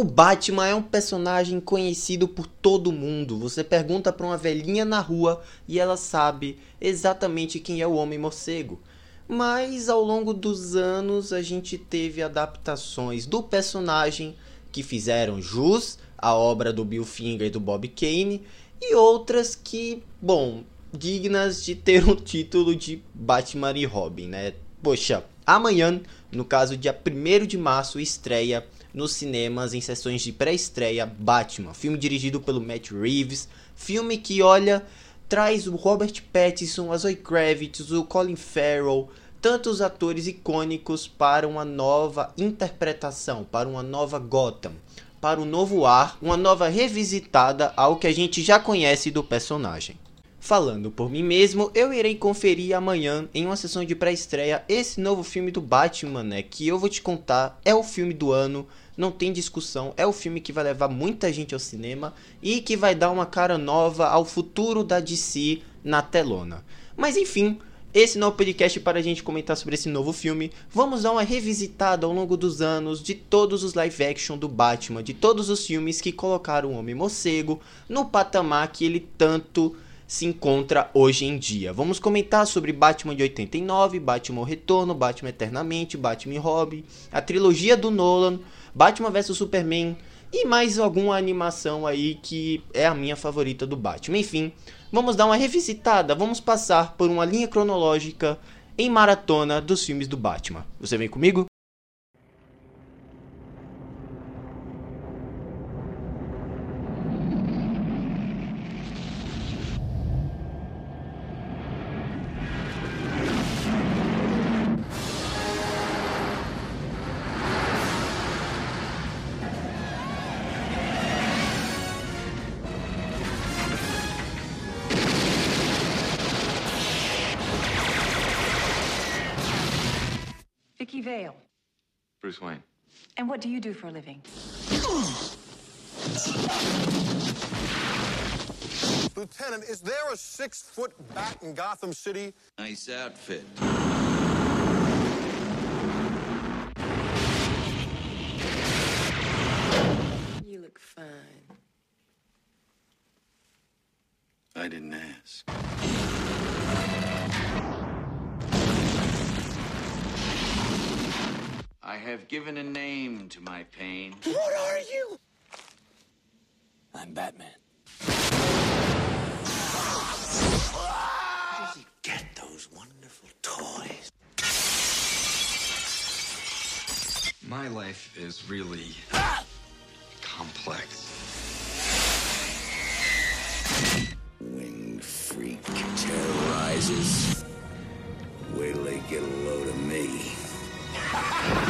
O Batman é um personagem conhecido por todo mundo. Você pergunta para uma velhinha na rua e ela sabe exatamente quem é o Homem Morcego. Mas ao longo dos anos a gente teve adaptações do personagem que fizeram jus à obra do Bill Finger e do Bob Kane e outras que, bom, dignas de ter o título de Batman e Robin, né? Poxa, amanhã, no caso dia 1 de março, estreia nos cinemas em sessões de pré-estreia Batman, filme dirigido pelo Matt Reeves, filme que, olha, traz o Robert Pattinson, a Zoe Kravitz, o Colin Farrell, tantos atores icônicos para uma nova interpretação, para uma nova Gotham, para um novo ar, uma nova revisitada ao que a gente já conhece do personagem. Falando por mim mesmo, eu irei conferir amanhã em uma sessão de pré-estreia esse novo filme do Batman, né? Que eu vou te contar, é o filme do ano, não tem discussão, é o filme que vai levar muita gente ao cinema e que vai dar uma cara nova ao futuro da DC na telona. Mas enfim, esse não é o podcast para a gente comentar sobre esse novo filme. Vamos dar uma revisitada ao longo dos anos de todos os live action do Batman, de todos os filmes que colocaram o Homem Morcego no patamar que ele tanto se encontra hoje em dia. Vamos comentar sobre Batman de 89, Batman Retorno, Batman Eternamente, Batman e Robin, a trilogia do Nolan, Batman vs Superman e mais alguma animação aí que é a minha favorita do Batman. Enfim, vamos dar uma revisitada, vamos passar por uma linha cronológica em maratona dos filmes do Batman. Você vem comigo? Vicky Vale. Bruce Wayne. And what do you do for a living? Lieutenant, is there a six-foot bat in Gotham City? Nice outfit. You look fine. I didn't ask. I have given a name to my pain. What are you? I'm Batman. Where does he get those wonderful toys? My life is really complex. Winged freak terrorizes. Wait till they get a load of me.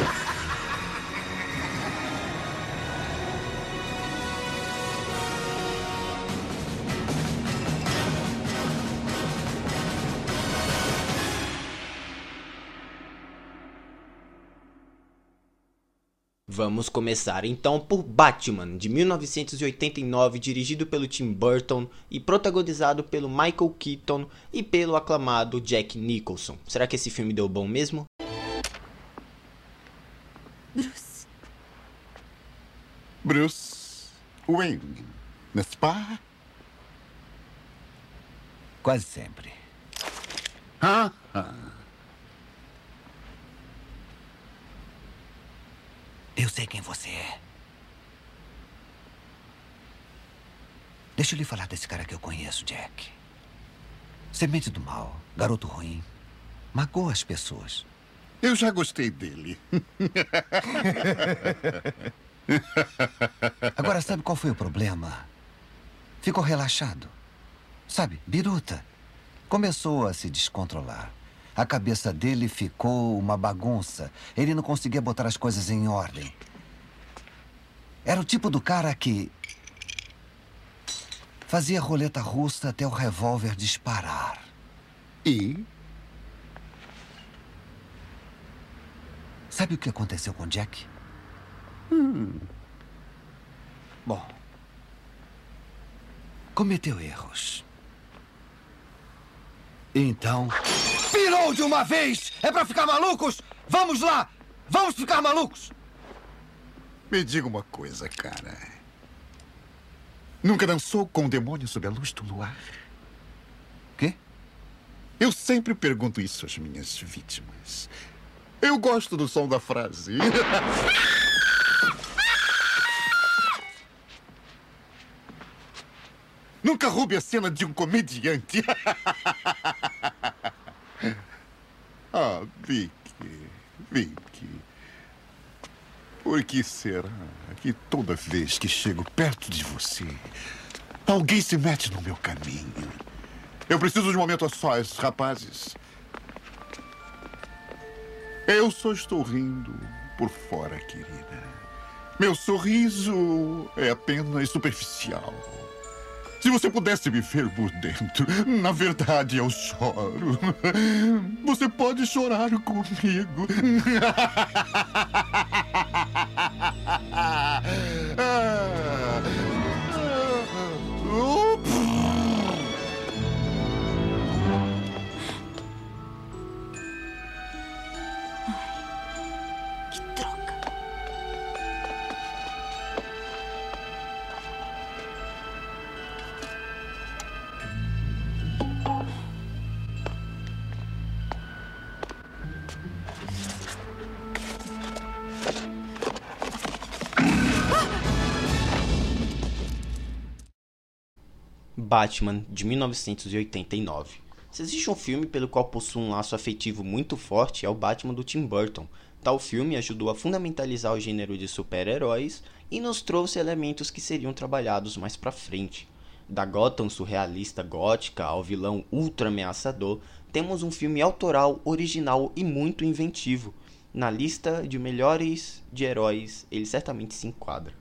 Vamos começar então por Batman, de 1989, dirigido pelo Tim Burton e protagonizado pelo Michael Keaton e pelo aclamado Jack Nicholson. Será que esse filme deu bom mesmo? Bruce. Bruce Wayne, n'est-ce pas? Quase sempre. Ah, ah. Eu sei quem você é. Deixa eu lhe falar desse cara que eu conheço, Jack. Semente do mal, garoto ruim. Magoa as pessoas. Eu já gostei dele. Agora, sabe qual foi o problema? Ficou relaxado. Sabe, biruta. Começou a se descontrolar. A cabeça dele ficou uma bagunça. Ele não conseguia botar as coisas em ordem. Era o tipo do cara que. fazia roleta russa até o revólver disparar. E? Sabe o que aconteceu com Jack? Bom. Cometeu erros. Então. Pirou de uma vez! É pra ficar malucos? Vamos lá! Vamos ficar malucos! Me diga uma coisa, cara. Nunca dançou com o demônio sob a luz do luar? Quê? Eu sempre pergunto isso às minhas vítimas. Eu gosto do som da frase. Nunca roube a cena de um comediante. ah, Vicky, Vicky. Por que será que toda vez que chego perto de você, alguém se mete no meu caminho? Eu preciso de um momento a sós, rapazes. Eu só estou rindo por fora, querida. Meu sorriso é apenas superficial. Se você pudesse me ver por dentro, na verdade eu choro. Você pode chorar comigo. Batman, de 1989. Se existe um filme pelo qual possui um laço afetivo muito forte, é o Batman do Tim Burton. Tal filme ajudou a fundamentalizar o gênero de super-heróis e nos trouxe elementos que seriam trabalhados mais pra frente. Da Gotham surrealista gótica ao vilão ultra ameaçador, temos um filme autoral, original e muito inventivo. Na lista de melhores de heróis, ele certamente se enquadra.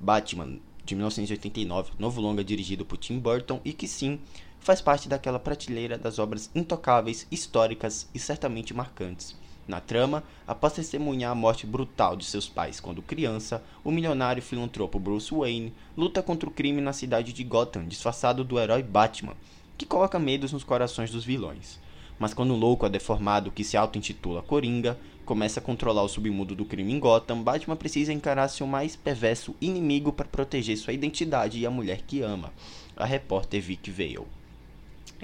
Batman, de 1989, novo longa dirigido por Tim Burton e que sim, faz parte daquela prateleira das obras intocáveis, históricas e certamente marcantes. Na trama, após testemunhar a morte brutal de seus pais quando criança, o milionário filantropo Bruce Wayne luta contra o crime na cidade de Gotham, disfarçado do herói Batman, que coloca medos nos corações dos vilões. Mas quando o louco é deformado que se auto-intitula Coringa começa a controlar o submundo do crime em Gotham, Batman precisa encarar seu mais perverso inimigo para proteger sua identidade e a mulher que ama, a repórter Vicky Vale.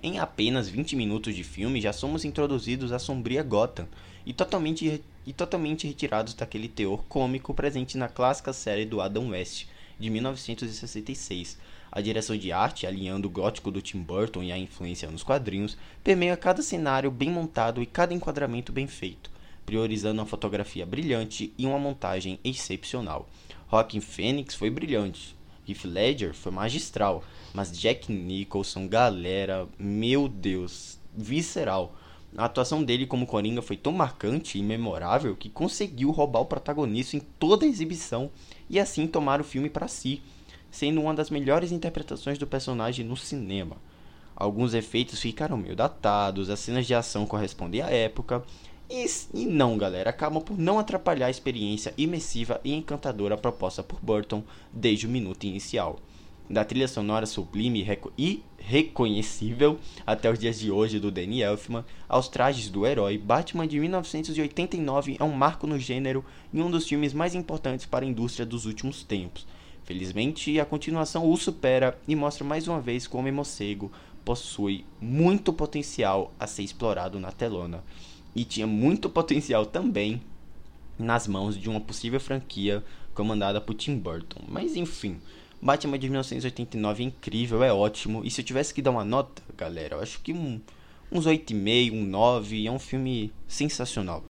Em apenas 20 minutos de filme, já somos introduzidos à sombria Gotham e totalmente, e totalmente retirados daquele teor cômico presente na clássica série do Adam West, de 1966. A direção de arte, alinhando o gótico do Tim Burton e a influência nos quadrinhos, permeia cada cenário bem montado e cada enquadramento bem feito, priorizando uma fotografia brilhante e uma montagem excepcional. Joaquin Phoenix foi brilhante, Heath Ledger foi magistral, mas Jack Nicholson, galera, meu Deus, visceral. A atuação dele como Coringa foi tão marcante e memorável que conseguiu roubar o protagonista em toda a exibição e assim tomar o filme para si, sendo uma das melhores interpretações do personagem no cinema. Alguns efeitos ficaram meio datados, as cenas de ação correspondem à época, e, e não, galera, acabam por não atrapalhar a experiência imersiva e encantadora proposta por Burton desde o minuto inicial. Da trilha sonora sublime e reconhecível até os dias de hoje do Danny Elfman, aos trajes do herói, Batman de 1989 é um marco no gênero e um dos filmes mais importantes para a indústria dos últimos tempos. Felizmente, a continuação o supera e mostra mais uma vez como o morcego possui muito potencial a ser explorado na telona e tinha muito potencial também nas mãos de uma possível franquia comandada por Tim Burton. Mas enfim, Batman de 1989 é incrível, é ótimo. E se eu tivesse que dar uma nota, galera, eu acho que um, uns 8,5, um 9, é um filme sensacional.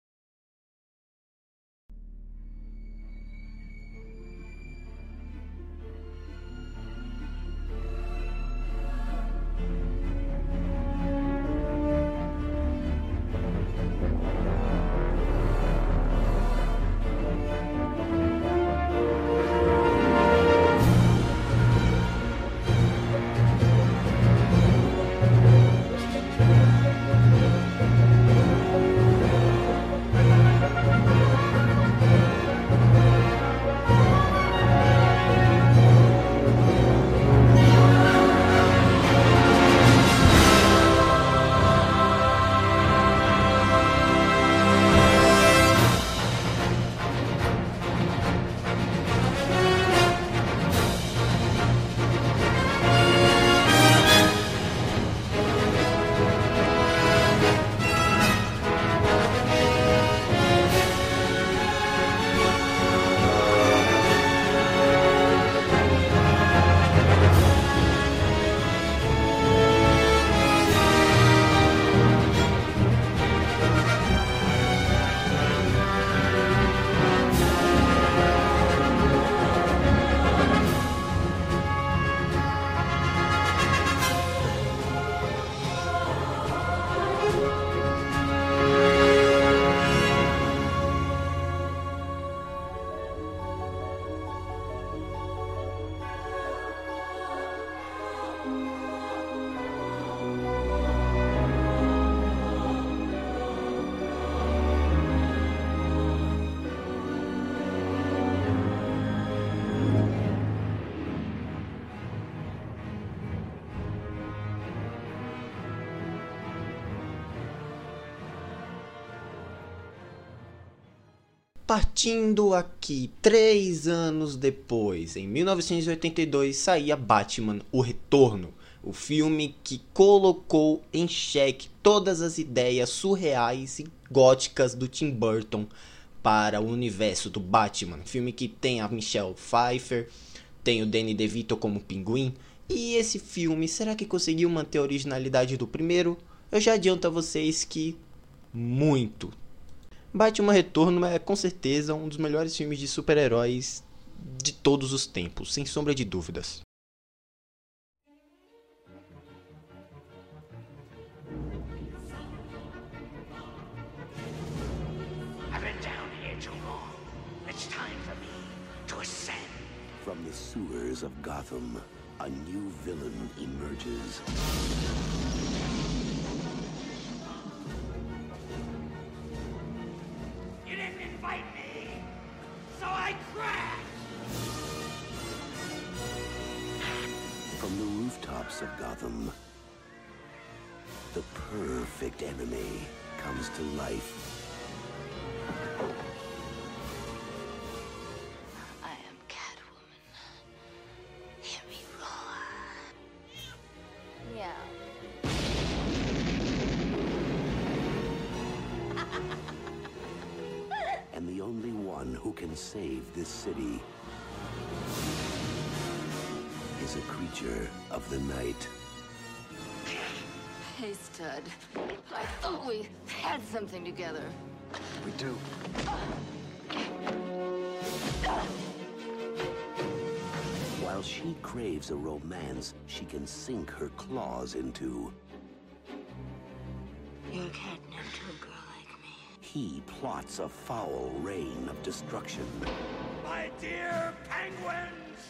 Partindo aqui, três anos depois, em 1982, saía Batman: O Retorno, o filme que colocou em xeque todas as ideias surreais e góticas do Tim Burton para o universo do Batman. Filme que tem a Michelle Pfeiffer, tem o Danny DeVito como pinguim. E esse filme, será que conseguiu manter a originalidade do primeiro? Eu já adianto a vocês que muito. Batman Retorno é com certeza um dos melhores filmes de super-heróis de todos os tempos, sem sombra de dúvidas. I've been down here too long. It's time for me to ascend. From the sewers of Gotham, a new villain emerges. Didn't me, so I crashed. From the rooftops of Gotham, the perfect enemy comes to life. City is a creature of the night. Hey, stud. I thought we had something together. We do. While she craves a romance she can sink her claws into, You're catnip to a girl like me. He plots a foul reign of destruction. My dear penguins,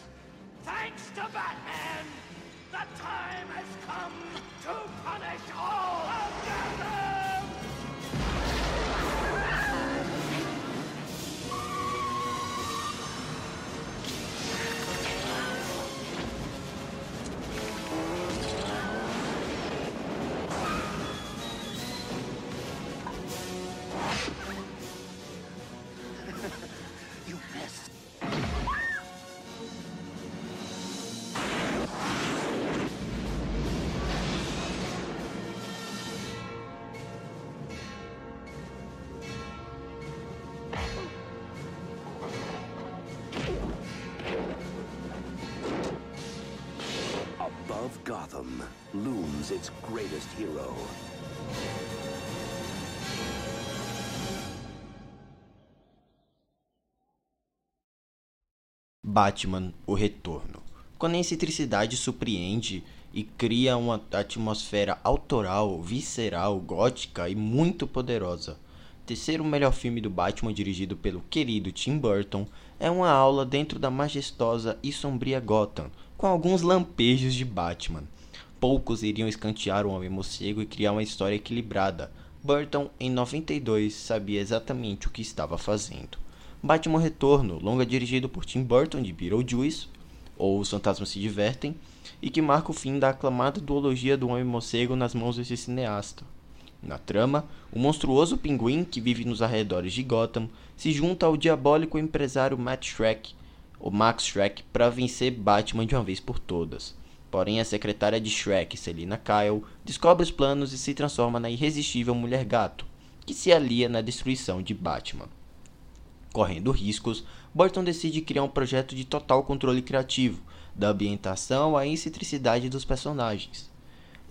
thanks to Batman, the time has come to punish all Batman: O Retorno. Quando a excentricidade surpreende e cria uma atmosfera autoral, visceral, gótica e muito poderosa. Terceiro melhor filme do Batman dirigido pelo querido Tim Burton é uma aula dentro da majestosa e sombria Gotham, com alguns lampejos de Batman. Poucos iriam escantear o Homem Morcego e criar uma história equilibrada. Burton, em 92, sabia exatamente o que estava fazendo. Batman Retorno, longa dirigido por Tim Burton de Beetlejuice, ou Os Fantasmas Se Divertem, e que marca o fim da aclamada duologia do Homem-Morcego nas mãos desse cineasta. Na trama, o monstruoso pinguim que vive nos arredores de Gotham se junta ao diabólico empresário Matt Shrek, Max Shrek, para vencer Batman de uma vez por todas. Porém, a secretária de Shrek, Selina Kyle, descobre os planos e se transforma na irresistível Mulher Gato, que se alia na destruição de Batman. Correndo riscos, Burton decide criar um projeto de total controle criativo, da ambientação à excentricidade dos personagens.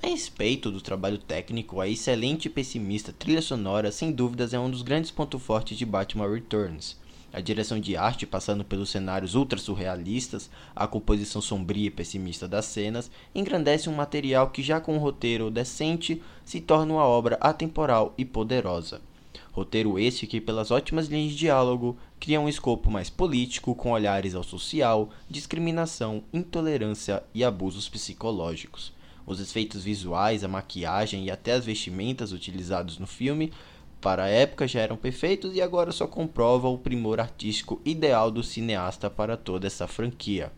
A respeito do trabalho técnico, a excelente e pessimista trilha sonora sem dúvidas é um dos grandes pontos fortes de Batman Returns. A direção de arte, passando pelos cenários ultra surrealistas, a composição sombria e pessimista das cenas, engrandece um material que, já com um roteiro decente, se torna uma obra atemporal e poderosa. Roteiro esse que, pelas ótimas linhas de diálogo, cria um escopo mais político, com olhares ao social, discriminação, intolerância e abusos psicológicos. Os efeitos visuais, a maquiagem e até as vestimentas utilizados no filme para a época já eram perfeitos e agora só comprovam o primor artístico ideal do cineasta para toda essa franquia.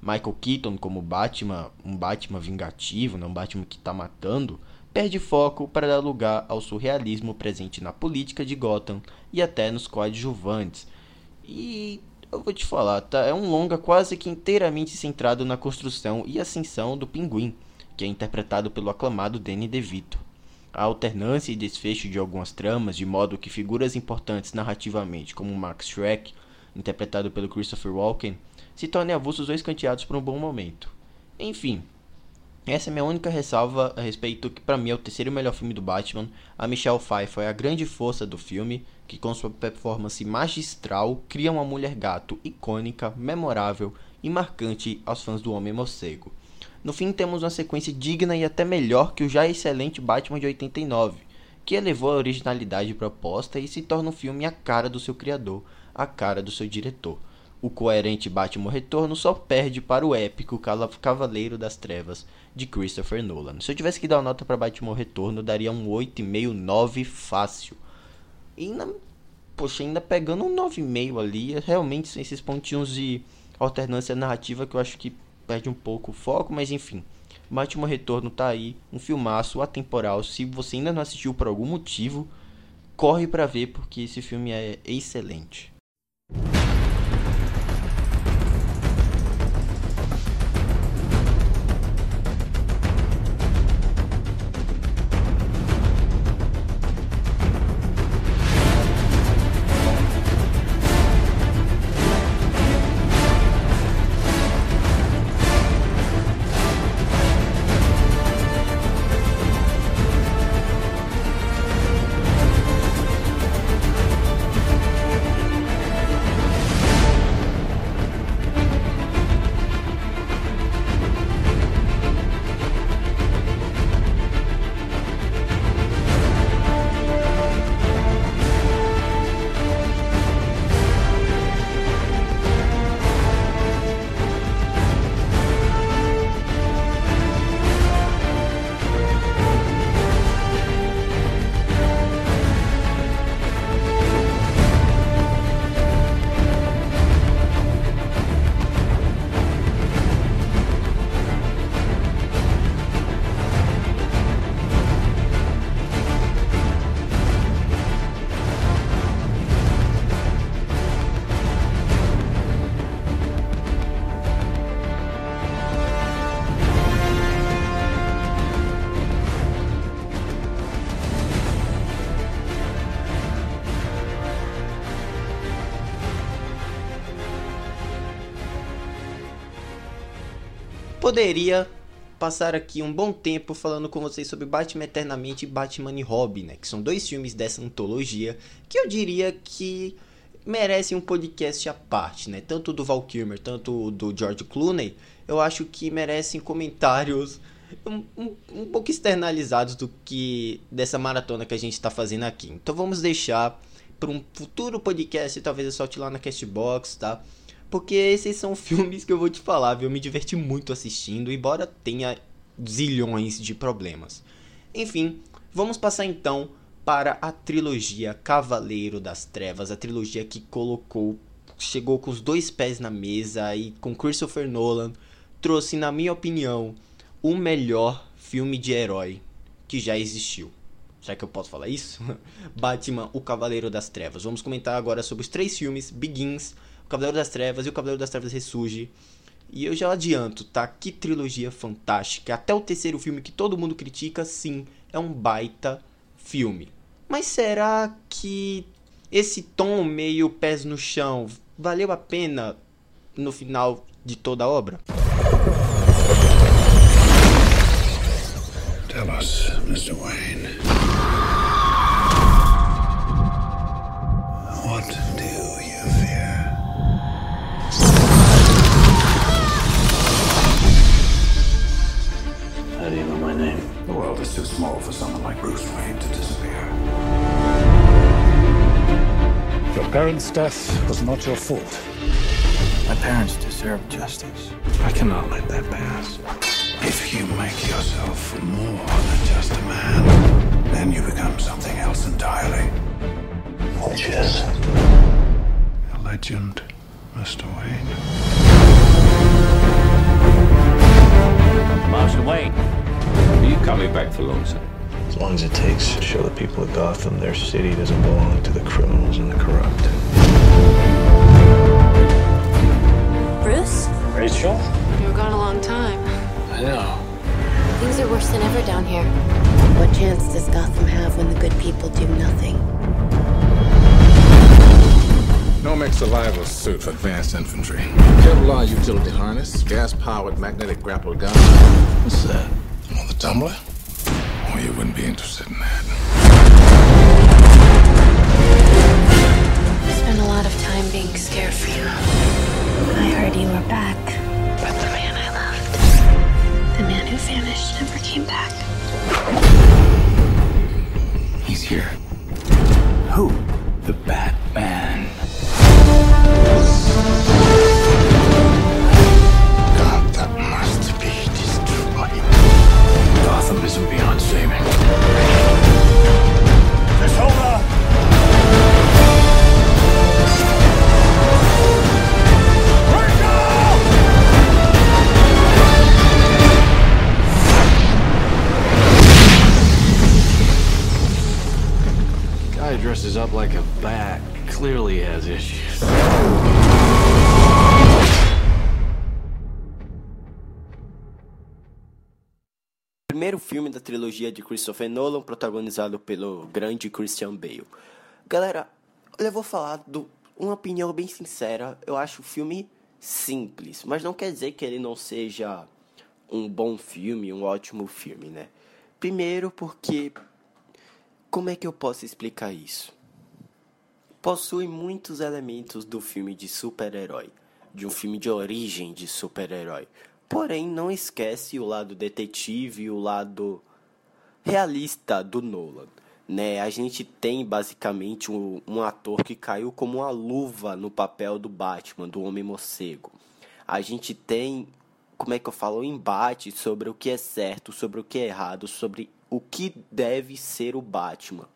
Michael Keaton como Batman, um Batman vingativo, não um Batman que está matando, perde foco para dar lugar ao surrealismo presente na política de Gotham e até nos coadjuvantes, E eu vou te falar, tá? É um longa quase que inteiramente centrado na construção e ascensão do Pinguim, que é interpretado pelo aclamado Danny DeVito. A alternância e desfecho de algumas tramas, de modo que figuras importantes narrativamente, como Max Shrek, interpretado pelo Christopher Walken, se tornem avulsos ou escanteados por um bom momento. Enfim, essa é minha única ressalva a respeito que para mim é o terceiro melhor filme do Batman. A Michelle Pfeiffer é a grande força do filme, que com sua performance magistral cria uma mulher gato icônica, memorável e marcante aos fãs do Homem Morcego. No fim, temos uma sequência digna e até melhor que o já excelente Batman de 89, que elevou a originalidade proposta e se torna um filme a cara do seu criador, a cara do seu diretor. O coerente Batman Retorno só perde para o épico Cavaleiro das Trevas de Christopher Nolan. Se eu tivesse que dar uma nota para Batman Retorno, daria um 8,5, 9 fácil. E ainda, poxa, ainda pegando um 9,5 ali, realmente são esses pontinhos de alternância narrativa que eu acho que perde um pouco o foco, mas enfim. Batman Retorno tá aí, um filmaço atemporal. Se você ainda não assistiu por algum motivo, corre para ver porque esse filme é excelente. Poderia passar aqui um bom tempo falando com vocês sobre Batman Eternamente e Batman e Robin, né? Que são dois filmes dessa antologia que eu diria que merecem um podcast à parte, né? Tanto do Val Kilmer, tanto do George Clooney, eu acho que merecem comentários um, um, um pouco externalizados do que dessa maratona que a gente está fazendo aqui. Então vamos deixar para um futuro podcast, talvez eu solte lá na Castbox, tá? Porque esses são filmes que eu vou te falar, viu? Eu me diverti muito assistindo, embora tenha zilhões de problemas. Enfim, vamos passar então para a trilogia Cavaleiro das Trevas, a trilogia que colocou, chegou com os dois pés na mesa e com Christopher Nolan trouxe, na minha opinião, o melhor filme de herói que já existiu. Será que eu posso falar isso? Batman, o Cavaleiro das Trevas. Vamos comentar agora sobre os três filmes: Begins, Cavaleiro das Trevas e o Cavaleiro das Trevas ressurge. E eu já adianto, tá? Que trilogia fantástica. Até o terceiro filme que todo mundo critica, sim, é um baita filme. Mas será que esse tom meio pés no chão valeu a pena no final de toda a obra? Tell us, Mr. Wayne. Too small for someone like Bruce Wayne to disappear. Your parents' death was not your fault. My parents deserve justice. I cannot let that pass. If you make yourself more than just a man, then you become something else entirely. Which is? A legend, Mr. Wayne. Marshal Wayne. Are you coming back for long, sir? As long as it takes to show the people of Gotham their city doesn't belong to the criminals and the corrupt. Bruce? Rachel? You were gone a long time. I know. Things are worse than ever down here. What chance does Gotham have when the good people do nothing? Nomex survival suit for advanced infantry. Kevlar utility harness, gas-powered magnetic grapple gun. What's that? Oh, the tumbler? Oh, you wouldn't be interested in that. I spent a lot of time being scared for you. I heard you were back. But the man I loved, the man who vanished, never came back. He's here. Who? The Batman. Isn't beyond saving. Guy dresses up like a bat clearly has issues. Primeiro filme da trilogia de Christopher Nolan, protagonizado pelo grande Christian Bale. Galera, eu vou falar do uma opinião bem sincera. Eu acho o filme simples, mas não quer dizer que ele não seja um bom filme, um ótimo filme, né? Primeiro porque como é que eu posso explicar isso? Possui muitos elementos do filme de super-herói, de um filme de origem de super-herói. Porém, não esquece o lado detetive e o lado realista do Nolan. Né? A gente tem basicamente um, um ator que caiu como uma luva no papel do Batman, do Homem Morcego. A gente tem, como é que eu falo, um embate sobre o que é certo, sobre o que é errado, sobre o que deve ser o Batman.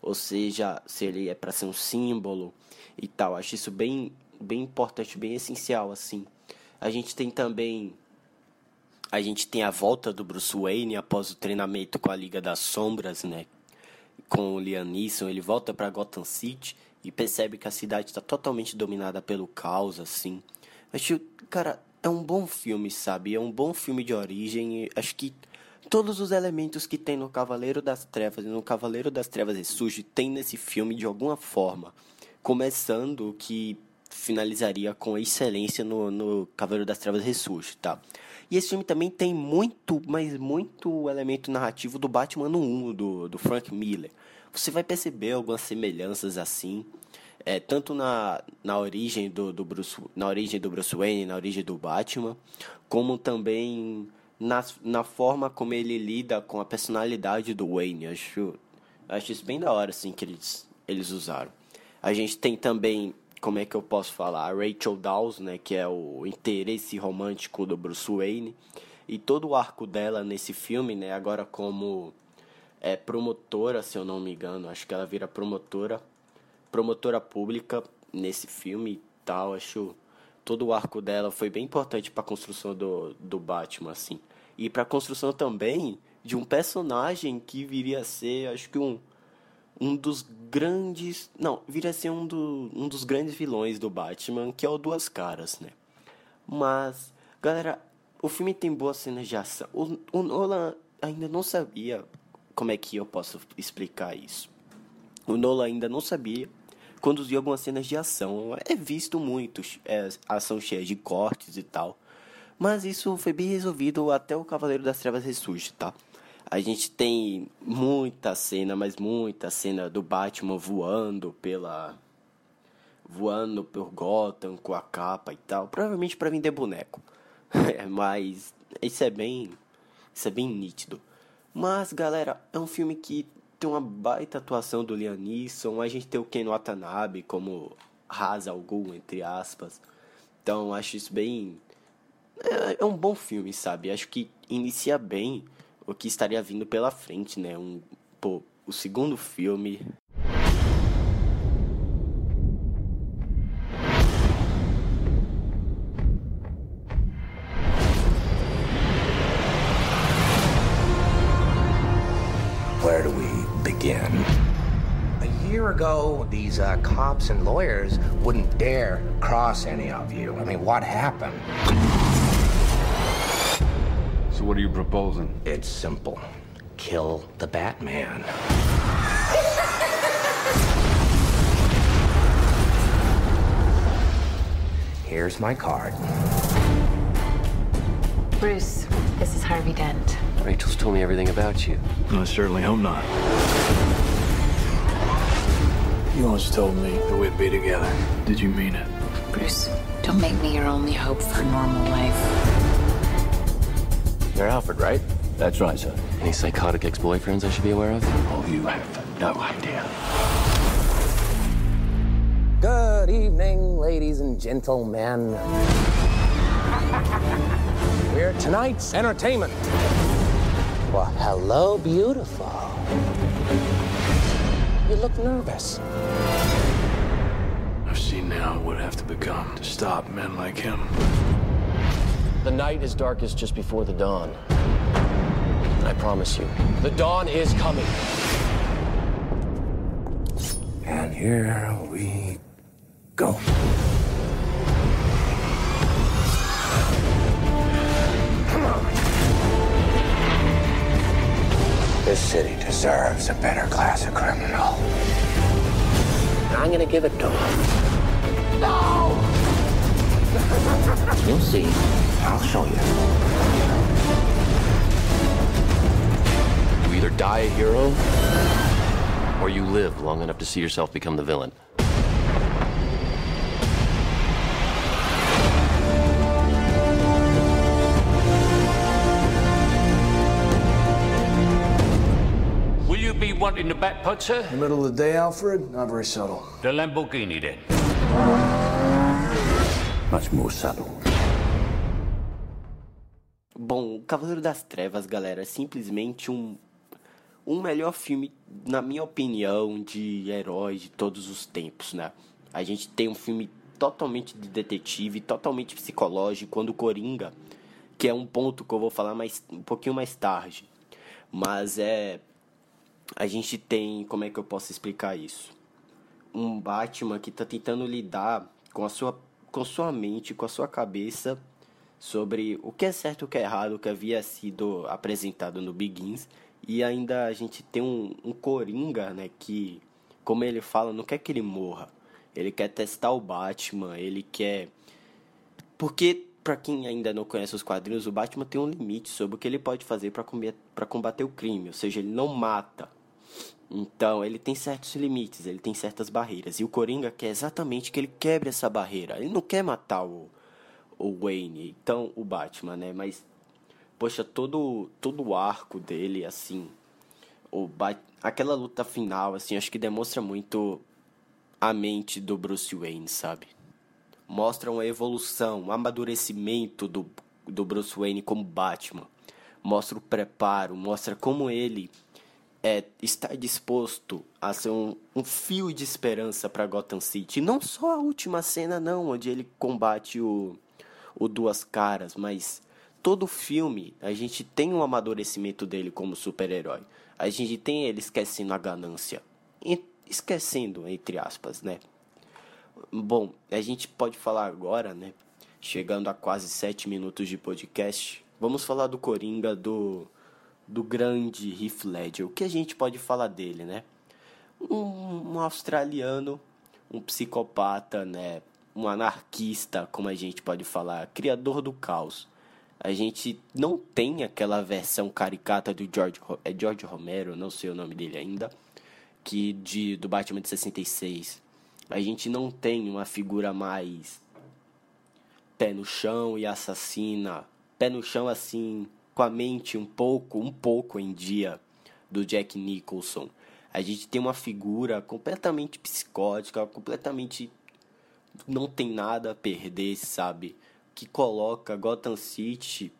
Ou seja, se ele é para ser um símbolo e tal. Acho isso bem, bem importante, bem essencial assim. A gente tem também a gente tem a volta do Bruce Wayne após o treinamento com a Liga das Sombras, né? Com o Liam Neeson, ele volta para Gotham City e percebe que a cidade está totalmente dominada pelo caos, assim. Acho, cara, é um bom filme, sabe? É um bom filme de origem. Acho que todos os elementos que tem no Cavaleiro das Trevas e no Cavaleiro das Trevas Ressurge tem nesse filme de alguma forma. Começando o que finalizaria com excelência no, no Cavaleiro das Trevas Ressurge, tá? E esse filme também tem muito, mas muito elemento narrativo do Batman no 1, do, do Frank Miller. Você vai perceber algumas semelhanças assim, é, tanto na, na origem do, do Bruce, na origem do Bruce Wayne, na origem do Batman, como também na, na forma como ele lida com a personalidade do Wayne. Acho, acho isso bem da hora assim que eles, eles usaram. A gente tem também como é que eu posso falar? A Rachel Dawes, né, que é o interesse romântico do Bruce Wayne, e todo o arco dela nesse filme, né, agora como é promotora, se eu não me engano, acho que ela vira promotora, promotora pública nesse filme e tal, acho todo o arco dela foi bem importante para a construção do, do Batman, assim. E para a construção também de um personagem que viria a ser, acho que um um dos grandes. Não, viria a ser um, do, um dos grandes vilões do Batman, que é o Duas Caras, né? Mas, galera, o filme tem boas cenas de ação. O, o Nolan ainda não sabia como é que eu posso explicar isso. O Nolan ainda não sabia conduzir algumas cenas de ação. É visto muito, é, ação cheia de cortes e tal. Mas isso foi bem resolvido até o Cavaleiro das Trevas ressurge, tá? A gente tem muita cena, mas muita cena do Batman voando pela. voando por Gotham com a capa e tal. Provavelmente para vender boneco. mas isso é bem. Isso é bem nítido. Mas, galera, é um filme que tem uma baita atuação do Liam Neeson. A gente tem o Ken Watanabe como Ra's al Ghul, entre aspas. Então, acho isso bem... É, é um bom filme, sabe? Acho que inicia bem o que estaria vindo pela frente, né? Um, pô, o segundo filme. Where do we begin? A year ago, these uh, cops and lawyers wouldn't dare cross any of you. I mean, what happened? So what are you proposing? It's simple. Kill the Batman. Here's my card. Bruce, this is Harvey Dent. Rachel's told me everything about you. I certainly hope not. You once told me that we'd be together. Did you mean it? Bruce, don't make me your only hope for a normal life. You're Alfred, right? That's right, sir. Any psychotic ex-boyfriends I should be aware of? Oh, you have no idea. Good evening, ladies and gentlemen. We're tonight's entertainment. Well, hello, beautiful. You look nervous. I've seen now what would have to become to stop men like him. The night is darkest just before the dawn. And I promise you, the dawn is coming. And here we go. This city deserves a better class of criminal. I'm gonna give it to him. No! You'll see. I'll show you. You either die a hero, or you live long enough to see yourself become the villain. Will you be wanting the back putt, sir? In the middle of the day, Alfred? Not very subtle. The Lamborghini, then. Much more. Bom, Cavaleiro das Trevas, galera, é simplesmente um um melhor filme, na minha opinião, de heróis de todos os tempos, né? A gente tem um filme totalmente de detetive, totalmente psicológico, quando Coringa, que é um ponto que eu vou falar mais um pouquinho mais tarde. Mas é a gente tem, como é que eu posso explicar isso? Um Batman que tá tentando lidar com a sua com sua mente, com a sua cabeça sobre o que é certo e o que é errado, que havia sido apresentado no Begins. E ainda a gente tem um, um Coringa, né, que, como ele fala, não quer que ele morra. Ele quer testar o Batman, ele quer... Porque, pra quem ainda não conhece os quadrinhos, o Batman tem um limite sobre o que ele pode fazer para combater o crime. Ou seja, ele não mata. Então, ele tem certos limites, ele tem certas barreiras. E o Coringa quer exatamente que ele quebre essa barreira. Ele não quer matar o, o Wayne, então o Batman, né? Mas poxa, todo todo o arco dele assim, o Bat aquela luta final assim, acho que demonstra muito a mente do Bruce Wayne, sabe? Mostra uma evolução, um amadurecimento do do Bruce Wayne como Batman. Mostra o preparo, mostra como ele é, está disposto a ser um, um fio de esperança para Gotham City. Não só a última cena, não, onde ele combate o, o Duas Caras, mas todo filme a gente tem um amadurecimento dele como super-herói. A gente tem ele esquecendo a ganância. Esquecendo, entre aspas, né? Bom, a gente pode falar agora, né? Chegando a quase sete minutos de podcast. Vamos falar do Coringa do, do grande Heath Ledger. O que a gente pode falar dele, né? Um, um australiano, um psicopata, né? Um anarquista, como a gente pode falar, criador do caos a gente não tem aquela versão caricata do George, é George Romero, não sei o nome dele ainda, que de do Batman de 66. A gente não tem uma figura mais pé no chão e assassina, pé no chão assim, com a mente um pouco, um pouco em dia do Jack Nicholson. A gente tem uma figura completamente psicótica, completamente não tem nada a perder, sabe? que coloca Gotham City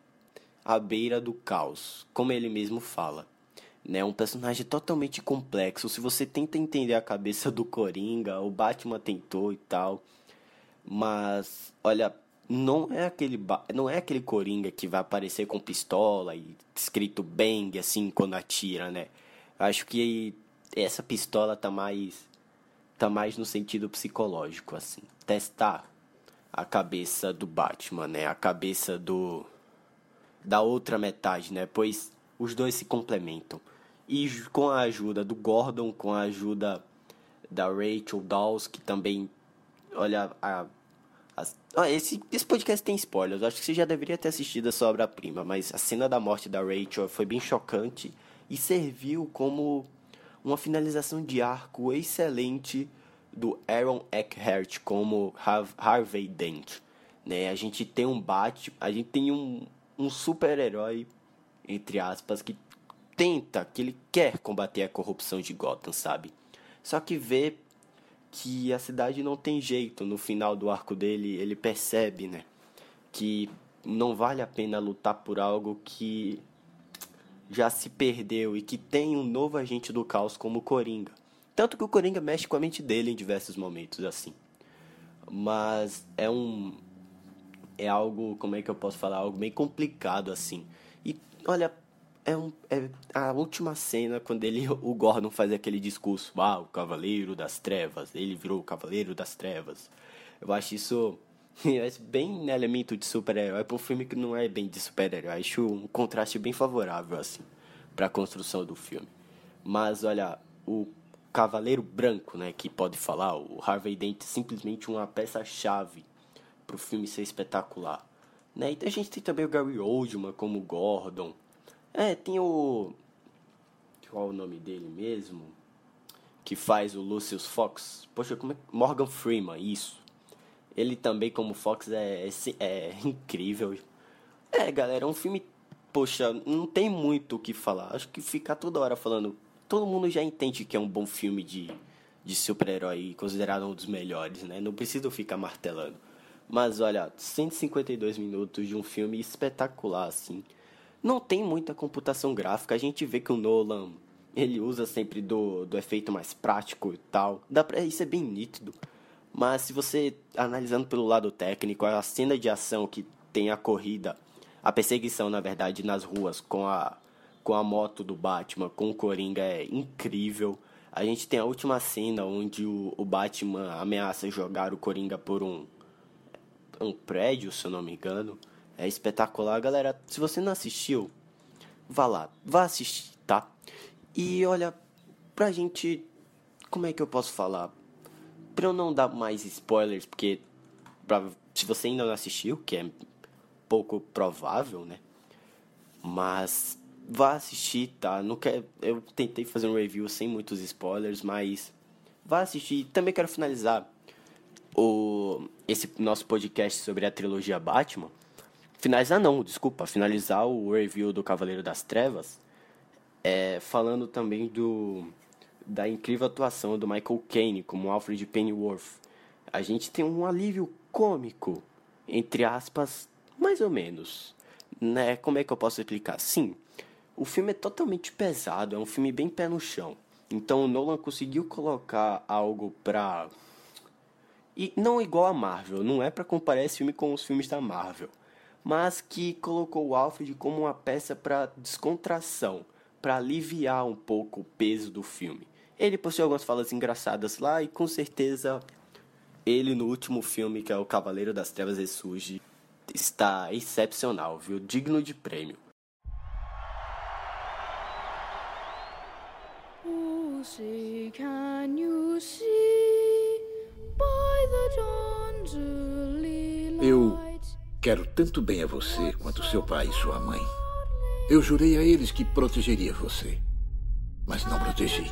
à beira do caos, como ele mesmo fala. Né, um personagem totalmente complexo. Se você tenta entender a cabeça do Coringa, o Batman tentou e tal, mas olha, não é aquele não é aquele Coringa que vai aparecer com pistola e escrito bang assim quando atira, né? Acho que essa pistola tá mais tá mais no sentido psicológico assim, testar a cabeça do Batman, né? A cabeça do da outra metade, né? Pois os dois se complementam. E com a ajuda do Gordon, com a ajuda da Rachel Dawes, que também olha a ah, esse, esse podcast tem spoilers. Acho que você já deveria ter assistido a sua obra-prima, mas a cena da morte da Rachel foi bem chocante e serviu como uma finalização de arco excelente do Aaron Eckhart como Harvey Dent. Né? A gente tem um bate, a gente tem um, um super-herói, entre aspas, que tenta, que ele quer combater a corrupção de Gotham, sabe? Só que vê que a cidade não tem jeito. No final do arco dele, ele percebe, né, que não vale a pena lutar por algo que já se perdeu e que tem um novo agente do caos como o Coringa. Tanto que o Coringa mexe com a mente dele em diversos momentos assim. Mas é um é algo, como é que eu posso falar, algo bem complicado assim. E olha, é, um, é a última cena quando ele o Gordon faz aquele discurso, ah, o Cavaleiro das Trevas, ele virou o Cavaleiro das Trevas. Eu acho isso é bem elemento de super-herói para um filme que não é bem de super-herói. Acho um contraste bem favorável assim para a construção do filme. Mas olha, o Cavaleiro Branco, né, que pode falar, o Harvey Dent é simplesmente uma peça-chave para o filme ser espetacular. Né? Então a gente tem também o Gary Oldman como Gordon, é, tem o. Qual o nome dele mesmo? Que faz o Lucius Fox. Poxa, como é. Morgan Freeman, isso. Ele também, como Fox, é, é, é incrível. É, galera, é um filme. Poxa, não tem muito o que falar. Acho que ficar toda hora falando. Todo mundo já entende que é um bom filme de, de super-herói, considerado um dos melhores, né? Não preciso ficar martelando. Mas olha, 152 minutos de um filme espetacular, assim não tem muita computação gráfica. A gente vê que o Nolan ele usa sempre do, do efeito mais prático e tal. Dá pra, isso é bem nítido. Mas se você analisando pelo lado técnico, a cena de ação que tem a corrida, a perseguição, na verdade, nas ruas com a com a moto do Batman, com o Coringa é incrível. A gente tem a última cena onde o, o Batman ameaça jogar o Coringa por um um prédio, se eu não me engano. É espetacular, galera. Se você não assistiu, vá lá, vá assistir, tá? E olha, pra gente. Como é que eu posso falar? Pra eu não dar mais spoilers, porque pra, se você ainda não assistiu, que é pouco provável, né? Mas vá assistir, tá? Não quer, eu tentei fazer um review sem muitos spoilers, mas vá assistir. Também quero finalizar o esse nosso podcast sobre a trilogia Batman Finalizar não, desculpa, finalizar o review do Cavaleiro das Trevas, é, falando também do da incrível atuação do Michael Caine como Alfred Pennyworth. A gente tem um alívio cômico, entre aspas, mais ou menos. Né? Como é que eu posso explicar? Sim, o filme é totalmente pesado, é um filme bem pé no chão. Então o Nolan conseguiu colocar algo pra. E não igual a Marvel, não é para comparar esse filme com os filmes da Marvel mas que colocou o Alfred como uma peça para descontração, para aliviar um pouco o peso do filme. Ele possui algumas falas engraçadas lá e com certeza ele no último filme, que é o Cavaleiro das Trevas Ressurge, está excepcional, viu? Digno de prêmio. Eu Quero tanto bem a você quanto seu pai e sua mãe. Eu jurei a eles que protegeria você, mas não protegi.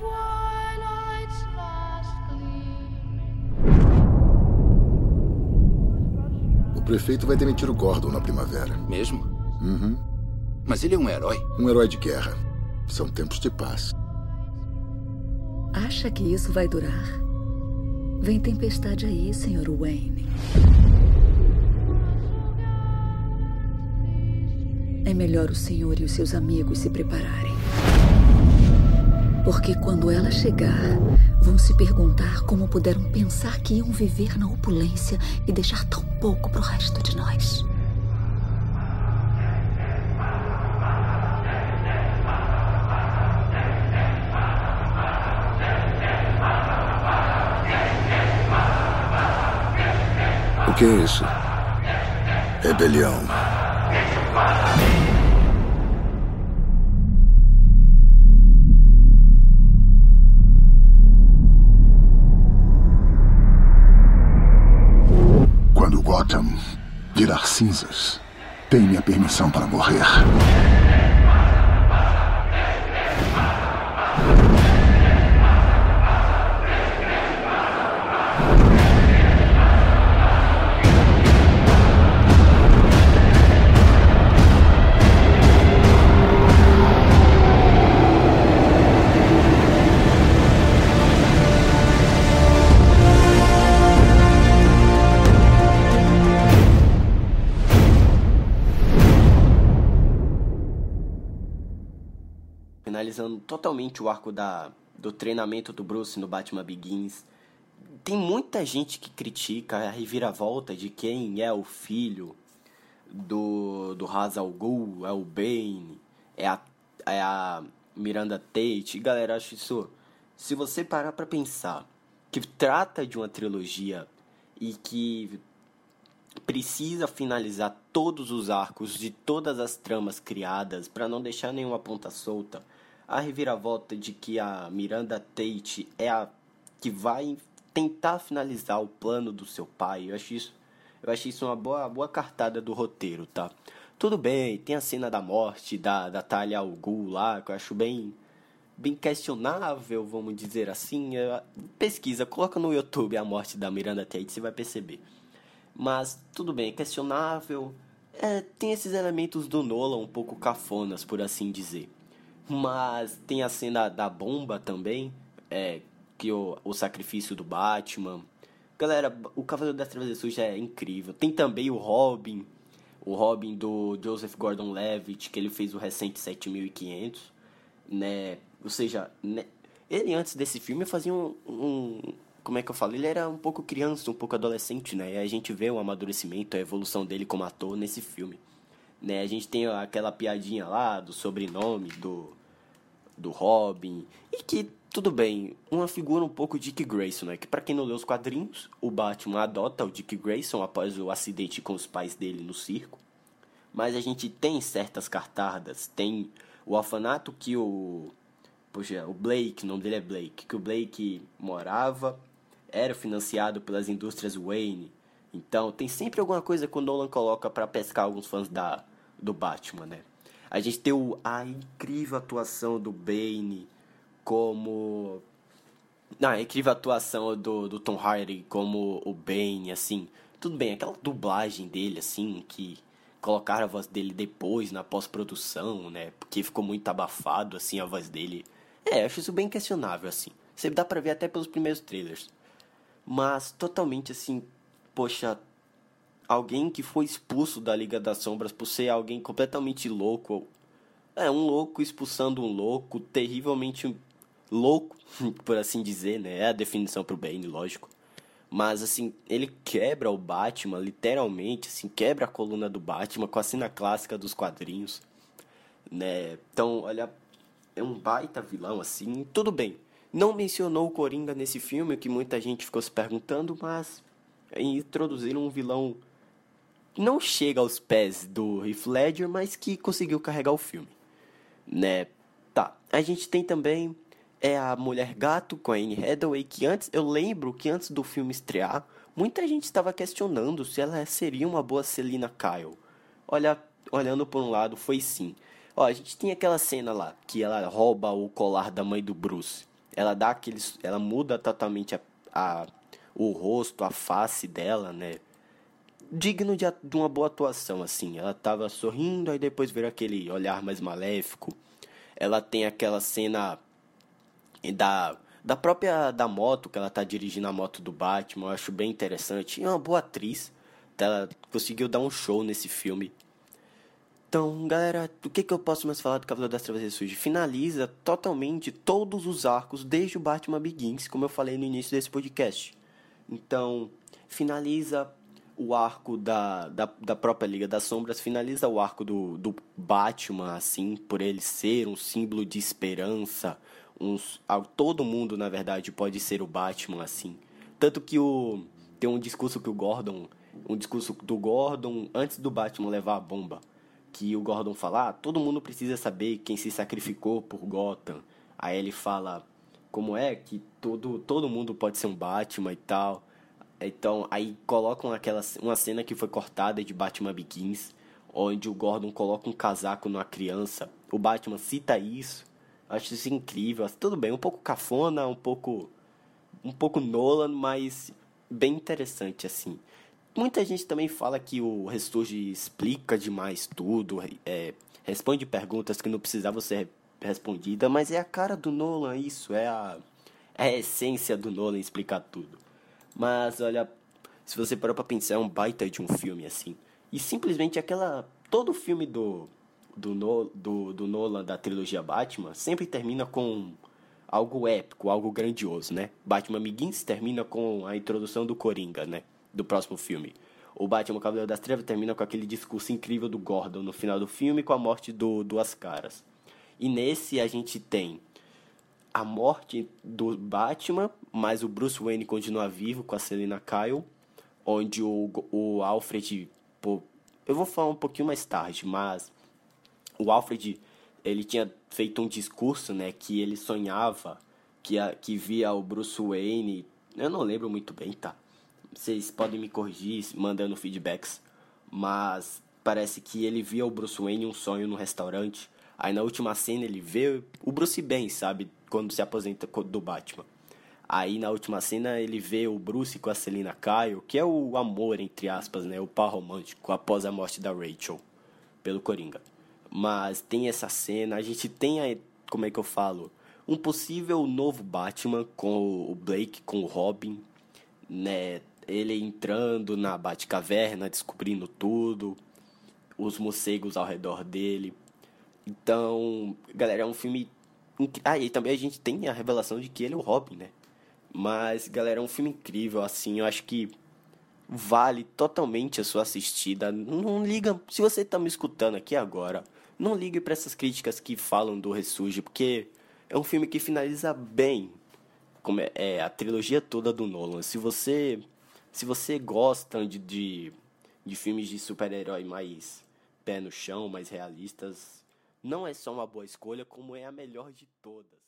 O prefeito vai demitir o Gordon na primavera. Mesmo? Uhum. Mas ele é um herói. Um herói de guerra. São tempos de paz. Acha que isso vai durar? Vem tempestade aí, Sr. Wayne. É melhor o senhor e os seus amigos se prepararem. Porque quando ela chegar, vão se perguntar como puderam pensar que iam viver na opulência e deixar tão pouco para o resto de nós. O que é isso? Rebelião. Virar cinzas, tem minha permissão para morrer. O arco da, do treinamento do Bruce no Batman Begins. Tem muita gente que critica a reviravolta de quem é o filho do, do Ra's Ghul, é o Bane, é a, é a Miranda Tate. E, galera, acho isso... Se você parar pra pensar que trata de uma trilogia e que precisa finalizar todos os arcos de todas as tramas criadas para não deixar nenhuma ponta solta. A reviravolta de que a Miranda Tate é a que vai tentar finalizar o plano do seu pai. Eu acho isso, eu acho isso uma boa, boa cartada do roteiro, tá? Tudo bem, tem a cena da morte da, da Talia al Ghul lá, que eu acho bem bem questionável, vamos dizer assim. Pesquisa, coloca no YouTube a morte da Miranda Tate, você vai perceber. Mas tudo bem, é questionável. É, tem esses elementos do Nolan um pouco cafonas, por assim dizer. Mas tem a cena da bomba também, é, que o, o sacrifício do Batman. Galera, o Cavaleiro das Trevas Suja é incrível. Tem também o Robin, o Robin do Joseph Gordon-Levitt, que ele fez o recente 7500, né? Ou seja, né? ele antes desse filme fazia um, um como é que eu falo? Ele era um pouco criança, um pouco adolescente, né? E a gente vê o amadurecimento, a evolução dele como ator nesse filme. Né? A gente tem aquela piadinha lá do sobrenome do, do Robin. E que, tudo bem, uma figura um pouco Dick Grayson, né? Que para quem não leu os quadrinhos, o Batman adota o Dick Grayson após o acidente com os pais dele no circo. Mas a gente tem certas cartadas, tem o orfanato que o. Poxa, o Blake, o nome dele é Blake, que o Blake morava era financiado pelas indústrias Wayne. Então, tem sempre alguma coisa que o Nolan coloca para pescar alguns fãs da, do Batman, né? A gente tem o, a incrível atuação do Bane como... Não, a incrível atuação do, do Tom Hardy como o Bane, assim... Tudo bem, aquela dublagem dele, assim, que colocaram a voz dele depois, na pós-produção, né? Porque ficou muito abafado, assim, a voz dele. É, acho isso bem questionável, assim. Você dá pra ver até pelos primeiros trailers. Mas totalmente assim, poxa, alguém que foi expulso da Liga das Sombras por ser alguém completamente louco. É, um louco expulsando um louco, terrivelmente louco, por assim dizer, né? É a definição pro Bane, lógico. Mas assim, ele quebra o Batman, literalmente, assim, quebra a coluna do Batman com a cena clássica dos quadrinhos, né? Então, olha, é um baita vilão assim, tudo bem. Não mencionou o Coringa nesse filme, o que muita gente ficou se perguntando, mas introduziram um vilão não chega aos pés do Heath Ledger, mas que conseguiu carregar o filme, né? Tá, a gente tem também é a Mulher Gato com a Anne Hathaway, que antes, eu lembro que antes do filme estrear, muita gente estava questionando se ela seria uma boa Selina Kyle. Olha, olhando por um lado, foi sim. Ó, a gente tem aquela cena lá, que ela rouba o colar da mãe do Bruce ela dá aqueles, ela muda totalmente a, a, o rosto, a face dela, né? Digno de, de uma boa atuação, assim. Ela tava sorrindo, aí depois vira aquele olhar mais maléfico. Ela tem aquela cena da, da própria da moto, que ela tá dirigindo a moto do Batman, eu acho bem interessante. E é uma boa atriz. Ela conseguiu dar um show nesse filme. Então, galera, o que, que eu posso mais falar do Cavaleiro das Trevas Ressurge? Finaliza totalmente todos os arcos desde o Batman Begins, como eu falei no início desse podcast. Então, finaliza o arco da, da, da própria Liga das Sombras, finaliza o arco do, do Batman, assim, por ele ser um símbolo de esperança. Uns, todo mundo, na verdade, pode ser o Batman, assim. Tanto que o, tem um discurso que o Gordon um discurso do Gordon antes do Batman levar a bomba. Que o Gordon fala, ah, todo mundo precisa saber quem se sacrificou por Gotham. Aí ele fala como é que todo, todo mundo pode ser um Batman e tal. Então, aí colocam aquela uma cena que foi cortada de Batman Begins, onde o Gordon coloca um casaco numa criança. O Batman cita isso. Acho isso incrível. Tudo bem, um pouco cafona, um pouco um pouco Nolan, mas bem interessante assim. Muita gente também fala que o Resturge explica demais tudo, é, responde perguntas que não precisavam ser respondida, mas é a cara do Nolan isso, é a, é a essência do Nolan explicar tudo. Mas olha, se você parar pra pensar, é um baita de um filme assim. E simplesmente aquela. Todo filme do, do, no, do, do Nolan da trilogia Batman sempre termina com algo épico, algo grandioso, né? Batman Begins termina com a introdução do Coringa, né? Do próximo filme. O Batman Cavaleiro das Trevas termina com aquele discurso incrível do Gordon no final do filme com a morte do Duas Caras. E nesse a gente tem a morte do Batman, mas o Bruce Wayne continua vivo com a Selina Kyle, onde o, o Alfred, pô, eu vou falar um pouquinho mais tarde, mas o Alfred ele tinha feito um discurso, né, que ele sonhava que, a, que via o Bruce Wayne, eu não lembro muito bem, tá? Vocês podem me corrigir mandando feedbacks, mas parece que ele via o Bruce Wayne um sonho no restaurante Aí na última cena ele vê o Bruce bem, sabe? Quando se aposenta do Batman. Aí na última cena ele vê o Bruce com a Selina Kyle, que é o amor, entre aspas, né? O par romântico após a morte da Rachel pelo Coringa. Mas tem essa cena, a gente tem a, como é que eu falo? Um possível novo Batman com o Blake, com o Robin, né? Ele entrando na Batcaverna, descobrindo tudo, os morcegos ao redor dele. Então, galera, é um filme. Ah, e também a gente tem a revelação de que ele é o Robin, né? Mas, galera, é um filme incrível, assim. Eu acho que vale totalmente a sua assistida. Não liga. Se você tá me escutando aqui agora, não ligue para essas críticas que falam do Ressurge, porque é um filme que finaliza bem como é, é a trilogia toda do Nolan. Se você se você gosta de, de, de filmes de super-herói mais pé no chão, mais realistas, não é só uma boa escolha, como é a melhor de todas.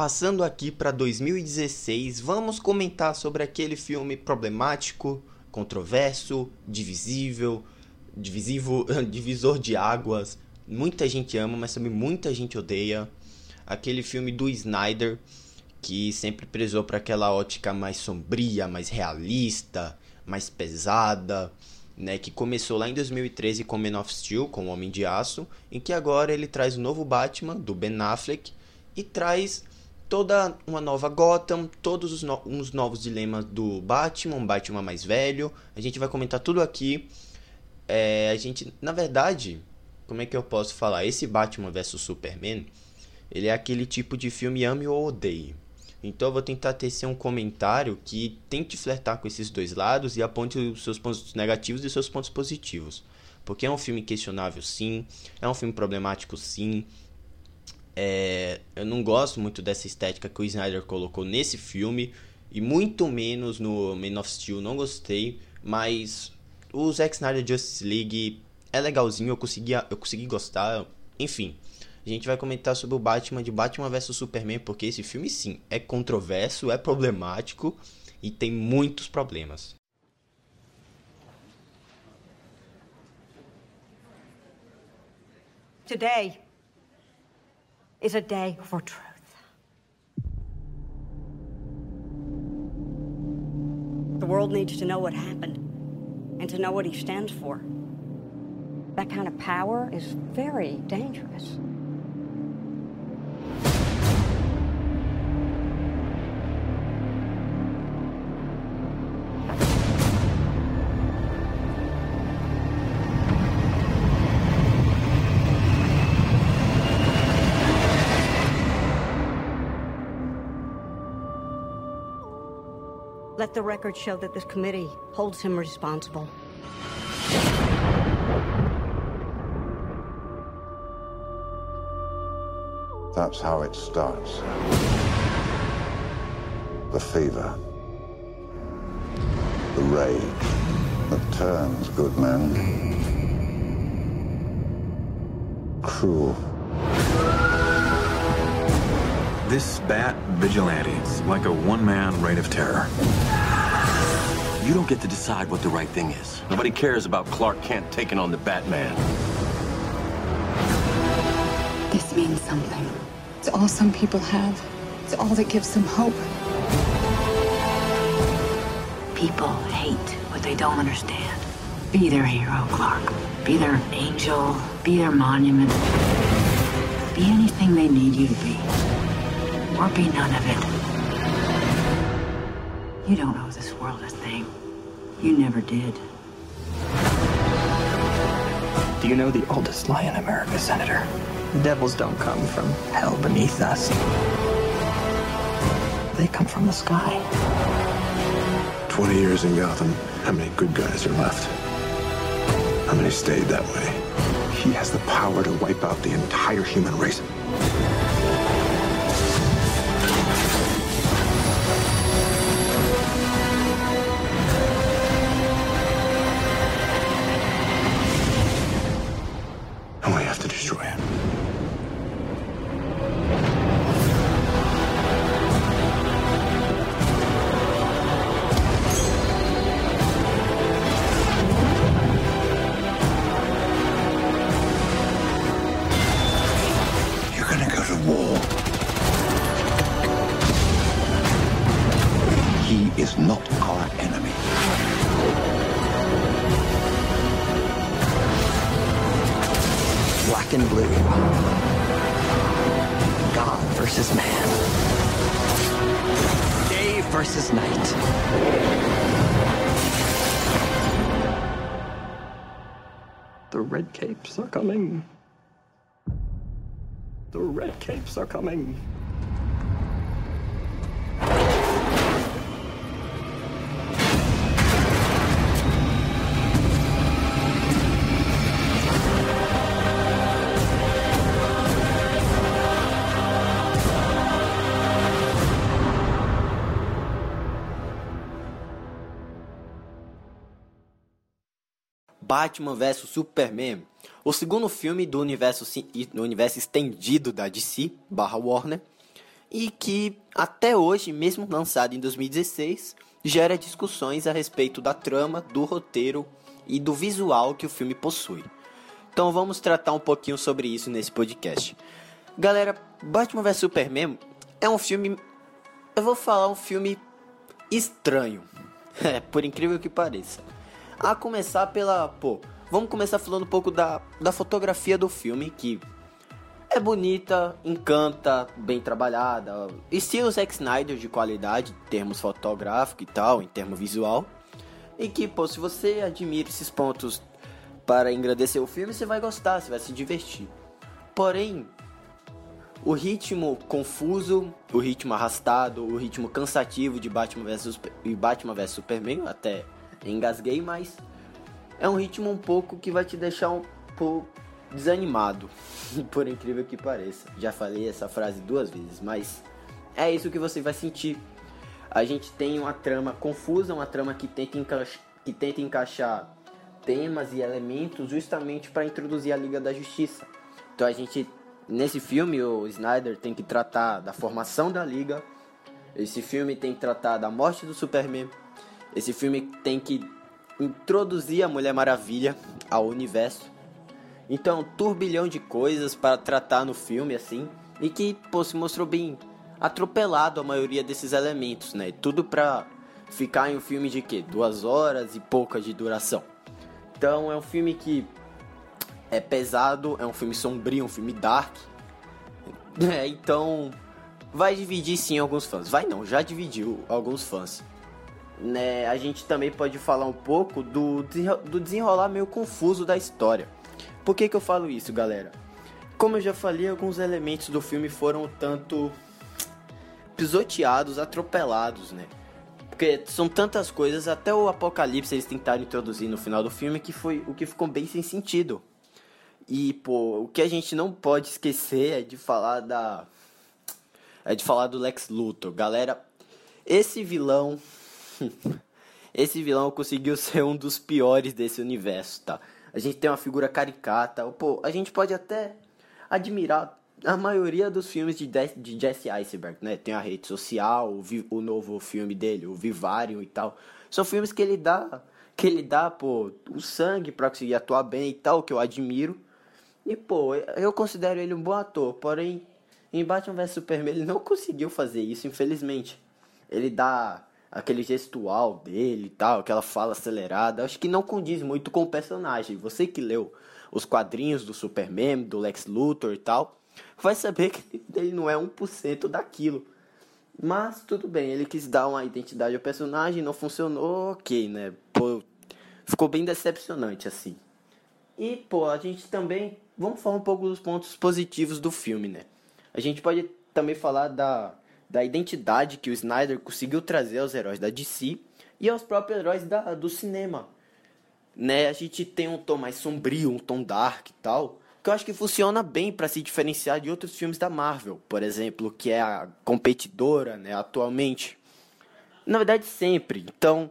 Passando aqui para 2016, vamos comentar sobre aquele filme problemático, controverso, divisível, divisivo, divisor de águas. Muita gente ama, mas também muita gente odeia. Aquele filme do Snyder, que sempre prezou para aquela ótica mais sombria, mais realista, mais pesada, né, que começou lá em 2013 com Man of Steel, com o Homem de Aço, em que agora ele traz o novo Batman do Ben Affleck e traz toda uma nova Gotham, todos os no uns novos dilemas do Batman, Batman mais velho. A gente vai comentar tudo aqui. É, a gente, na verdade, como é que eu posso falar? Esse Batman vs Superman, ele é aquele tipo de filme ame ou odeie. Então eu vou tentar tecer um comentário que tente flertar com esses dois lados e aponte os seus pontos negativos e seus pontos positivos. Porque é um filme questionável, sim. É um filme problemático, sim. É, eu não gosto muito dessa estética que o Snyder colocou nesse filme. E muito menos no Man of Steel, não gostei. Mas o Zack Snyder Justice League é legalzinho, eu consegui, eu consegui gostar. Enfim, a gente vai comentar sobre o Batman de Batman vs Superman, porque esse filme sim é controverso, é problemático e tem muitos problemas. Today is a day for truth. The world needs to know what happened and to know what he stands for. That kind of power is very dangerous. Let the record show that this committee holds him responsible. That's how it starts. The fever. The rage that turns good men cruel. This bat vigilante is like a one-man reign of terror. You don't get to decide what the right thing is. Nobody cares about Clark Kent taking on the Batman. This means something. It's all some people have. It's all that gives them hope. People hate what they don't understand. Be their hero, Clark. Be their angel. Be their monument. Be anything they need you to be. Or be none of it. You don't owe this world a thing. You never did. Do you know the oldest lie in America, Senator? The devils don't come from hell beneath us. They come from the sky. 20 years in Gotham, how many good guys are left? How many stayed that way? He has the power to wipe out the entire human race. Capes are coming. Batman vs Superman, o segundo filme do universo, do universo estendido da DC barra Warner, e que até hoje, mesmo lançado em 2016, gera discussões a respeito da trama, do roteiro e do visual que o filme possui. Então vamos tratar um pouquinho sobre isso nesse podcast. Galera, Batman vs Superman é um filme. Eu vou falar um filme estranho. É, por incrível que pareça. A começar pela. Pô, vamos começar falando um pouco da, da fotografia do filme, que é bonita, encanta, bem trabalhada. Estilo Zack Snyder de qualidade, em termos fotográfico e tal, em termo visual. E que, pô, se você admira esses pontos para engrandecer o filme, você vai gostar, você vai se divertir. Porém, o ritmo confuso, o ritmo arrastado, o ritmo cansativo de Batman vs Batman vs Superman, até engasguei, mas é um ritmo um pouco que vai te deixar um pouco desanimado, por incrível que pareça. Já falei essa frase duas vezes, mas é isso que você vai sentir. A gente tem uma trama confusa, uma trama que tenta, que tenta encaixar temas e elementos justamente para introduzir a Liga da Justiça. Então a gente nesse filme o Snyder tem que tratar da formação da Liga. Esse filme tem que tratar da morte do Superman. Esse filme tem que introduzir a Mulher Maravilha ao universo. Então, um turbilhão de coisas para tratar no filme, assim, e que, pô, se mostrou bem atropelado a maioria desses elementos, né? Tudo pra ficar em um filme de quê? Duas horas e pouca de duração. Então, é um filme que é pesado, é um filme sombrio, um filme dark. É, então, vai dividir sim alguns fãs. Vai não, já dividiu alguns fãs. Né, a gente também pode falar um pouco do, do desenrolar meio confuso da história. Por que, que eu falo isso, galera? Como eu já falei, alguns elementos do filme foram tanto pisoteados, atropelados, né? Porque são tantas coisas, até o apocalipse eles tentaram introduzir no final do filme que foi o que ficou bem sem sentido. E, pô, o que a gente não pode esquecer é de falar da. É de falar do Lex Luthor. Galera, esse vilão. Esse vilão conseguiu ser um dos piores desse universo, tá? A gente tem uma figura caricata. Pô, a gente pode até admirar a maioria dos filmes de, de Jesse Eisenberg, né? Tem a rede social, o, o novo filme dele, o Vivarium e tal. São filmes que ele dá, que ele dá, pô, o sangue para conseguir atuar bem e tal, que eu admiro. E, pô, eu considero ele um bom ator, porém, em Batman vs Superman ele não conseguiu fazer isso, infelizmente. Ele dá aquele gestual dele e tal, aquela fala acelerada, acho que não condiz muito com o personagem. Você que leu os quadrinhos do Superman, do Lex Luthor e tal, vai saber que ele não é 1% daquilo. Mas tudo bem, ele quis dar uma identidade ao personagem, não funcionou, ok, né? Pô, ficou bem decepcionante assim. E, pô, a gente também. Vamos falar um pouco dos pontos positivos do filme, né? A gente pode também falar da da identidade que o Snyder conseguiu trazer aos heróis da DC e aos próprios heróis da, do cinema. Né? A gente tem um tom mais sombrio, um tom dark e tal, que eu acho que funciona bem para se diferenciar de outros filmes da Marvel, por exemplo, que é a competidora, né, atualmente. Na verdade, sempre. Então,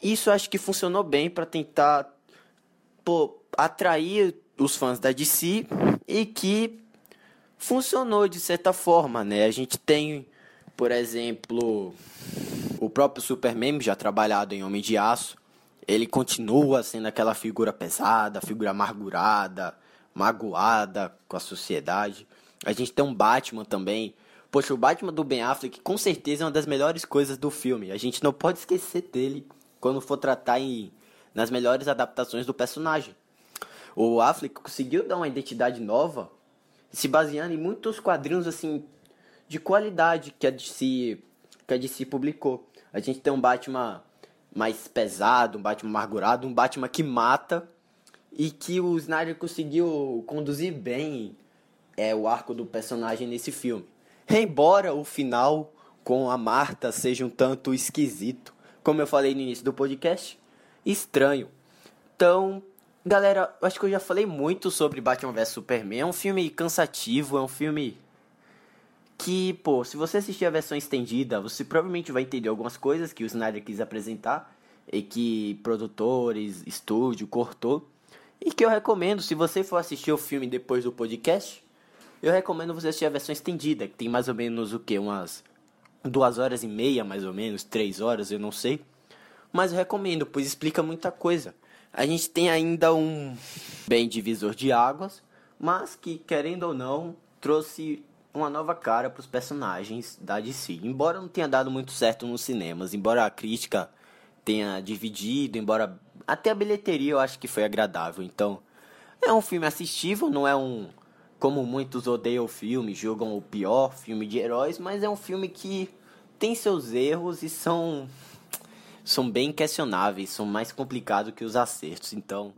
isso eu acho que funcionou bem para tentar pô, atrair os fãs da DC e que funcionou de certa forma, né? A gente tem por exemplo, o próprio Superman, já trabalhado em Homem de Aço, ele continua sendo aquela figura pesada, figura amargurada, magoada com a sociedade. A gente tem um Batman também. Poxa, o Batman do Ben Affleck com certeza é uma das melhores coisas do filme. A gente não pode esquecer dele quando for tratar em, nas melhores adaptações do personagem. O Affleck conseguiu dar uma identidade nova, se baseando em muitos quadrinhos assim de qualidade que a DC, que a DC publicou. A gente tem um Batman mais pesado, um Batman amargurado, um Batman que mata e que o Snyder conseguiu conduzir bem é o arco do personagem nesse filme. Embora o final com a Marta seja um tanto esquisito, como eu falei no início do podcast, estranho. Então, galera, acho que eu já falei muito sobre Batman vs Superman. É um filme cansativo, é um filme que, pô, se você assistir a versão estendida, você provavelmente vai entender algumas coisas que o Snyder quis apresentar e que produtores, estúdio cortou. E que eu recomendo, se você for assistir o filme depois do podcast, eu recomendo você assistir a versão estendida, que tem mais ou menos o que? Umas duas horas e meia, mais ou menos, três horas, eu não sei. Mas eu recomendo, pois explica muita coisa. A gente tem ainda um bem divisor de águas, mas que, querendo ou não, trouxe uma nova cara para os personagens da DC. Embora não tenha dado muito certo nos cinemas, embora a crítica tenha dividido, embora até a bilheteria eu acho que foi agradável. Então, é um filme assistível, não é um como muitos odeiam o filme, julgam o pior filme de heróis, mas é um filme que tem seus erros e são são bem questionáveis, são mais complicados que os acertos. Então,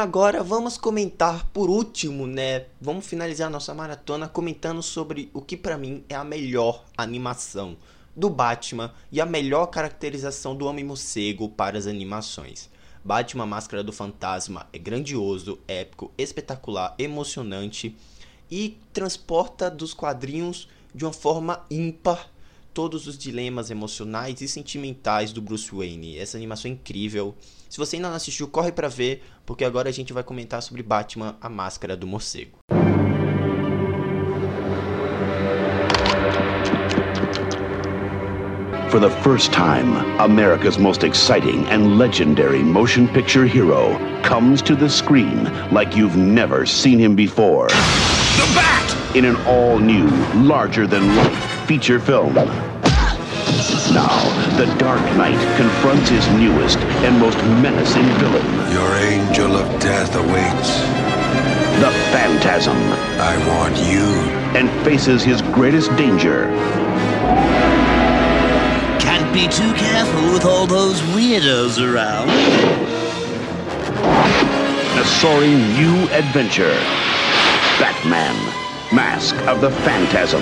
Agora vamos comentar por último, né? Vamos finalizar nossa maratona comentando sobre o que para mim é a melhor animação do Batman e a melhor caracterização do Homem Morcego para as animações. Batman Máscara do Fantasma é grandioso, épico, espetacular, emocionante e transporta dos quadrinhos de uma forma ímpar todos os dilemas emocionais e sentimentais do Bruce Wayne. Essa animação é incrível. Se você ainda não assistiu, corre para ver, porque agora a gente vai comentar sobre Batman: A Máscara do Morcego. For the first time, America's most exciting and legendary motion picture hero comes to the screen like you've never seen him before. The Bat! In an all new, larger than life feature film. Now, the Dark Knight confronts his newest and most menacing villain. Your angel of death awaits. The Phantasm. I want you. And faces his greatest danger. Can't be too careful with all those weirdos around. A soaring new adventure. Batman. Mask of the Phantasm.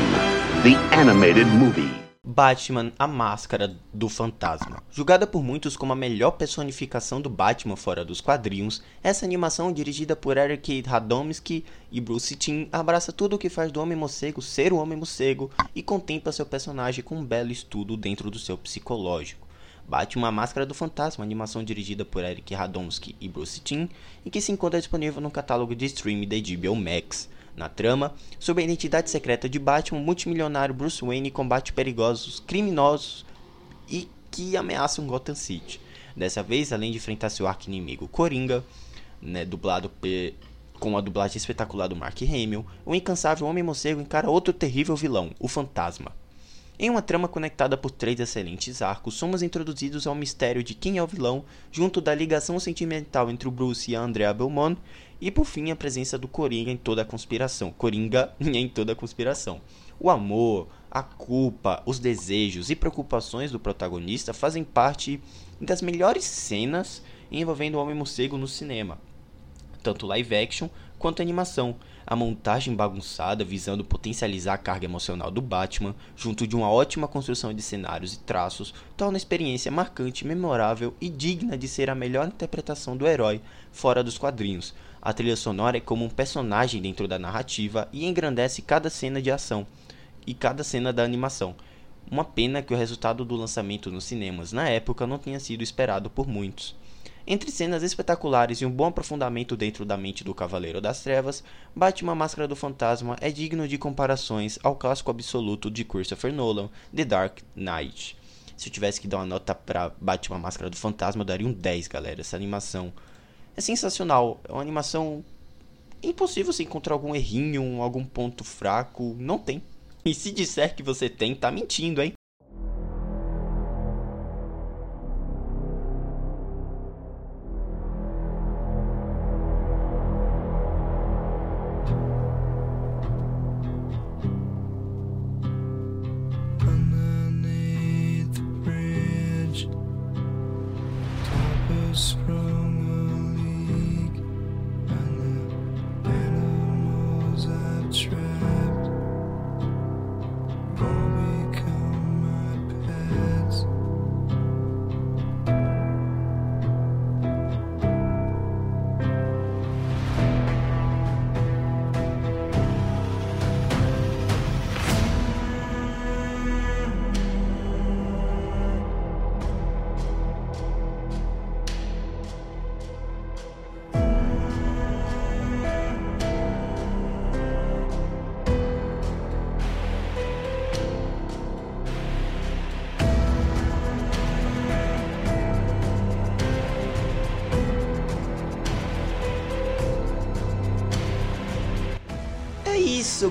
The animated movie. Batman, a Máscara do Fantasma. Julgada por muitos como a melhor personificação do Batman fora dos quadrinhos, essa animação dirigida por Eric Radomski e Bruce Timm abraça tudo o que faz do Homem-Morcego ser o Homem-Morcego e contempla seu personagem com um belo estudo dentro do seu psicológico. Batman, a Máscara do Fantasma, animação dirigida por Eric Radomski e Bruce Timm, e que se encontra disponível no catálogo de streaming da HBO Max. Na trama, sobre a identidade secreta de Batman, o multimilionário Bruce Wayne combate perigosos criminosos e que ameaçam Gotham City. Dessa vez, além de enfrentar seu arqui-inimigo Coringa, né, dublado com a dublagem espetacular do Mark Hamill, o incansável Homem-Morcego encara outro terrível vilão, o Fantasma. Em uma trama conectada por três excelentes arcos, somos introduzidos ao mistério de quem é o vilão, junto da ligação sentimental entre o Bruce e a Andrea Belmont, e por fim a presença do Coringa em toda a conspiração. Coringa em toda a conspiração. O amor, a culpa, os desejos e preocupações do protagonista fazem parte das melhores cenas envolvendo o Homem-Morcego no cinema, tanto live action quanto animação a montagem bagunçada visando potencializar a carga emocional do Batman, junto de uma ótima construção de cenários e traços, torna a experiência marcante, memorável e digna de ser a melhor interpretação do herói fora dos quadrinhos. A trilha sonora é como um personagem dentro da narrativa e engrandece cada cena de ação e cada cena da animação. Uma pena que o resultado do lançamento nos cinemas na época não tenha sido esperado por muitos. Entre cenas espetaculares e um bom aprofundamento dentro da mente do Cavaleiro das Trevas, Batman Máscara do Fantasma é digno de comparações ao clássico absoluto de Christopher Nolan, The Dark Knight. Se eu tivesse que dar uma nota para Batman Máscara do Fantasma, eu daria um 10, galera. Essa animação é sensacional. É uma animação impossível se encontrar algum errinho, algum ponto fraco. Não tem. E se disser que você tem, tá mentindo, hein?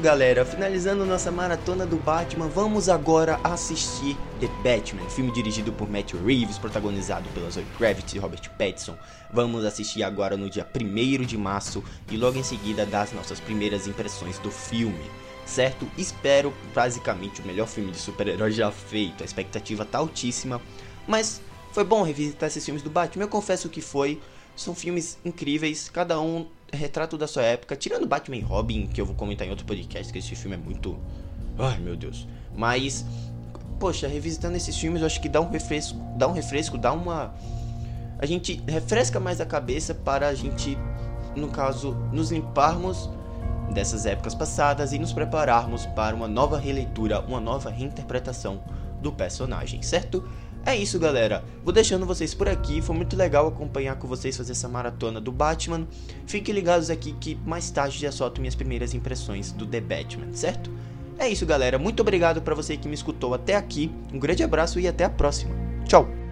Galera. Finalizando nossa maratona do Batman, vamos agora assistir The Batman, filme dirigido por Matt Reeves, protagonizado pela Zoe Kravitz e Robert Pattinson. Vamos assistir agora no dia 1 de março e logo em seguida dar as nossas primeiras impressões do filme. Certo? Espero basicamente o melhor filme de super-herói já feito. A expectativa tá altíssima, mas foi bom revisitar esses filmes do Batman. Eu confesso que foi. São filmes incríveis, cada um retrato da sua época, tirando Batman e Robin, que eu vou comentar em outro podcast, que esse filme é muito. Ai meu Deus. Mas, poxa, revisitando esses filmes, eu acho que dá um refresco, dá um refresco, dá uma. A gente refresca mais a cabeça para a gente, no caso, nos limparmos dessas épocas passadas e nos prepararmos para uma nova releitura, uma nova reinterpretação do personagem, certo? É isso, galera. Vou deixando vocês por aqui. Foi muito legal acompanhar com vocês fazer essa maratona do Batman. Fiquem ligados aqui que mais tarde já solto minhas primeiras impressões do The Batman, certo? É isso, galera. Muito obrigado para você que me escutou até aqui. Um grande abraço e até a próxima. Tchau.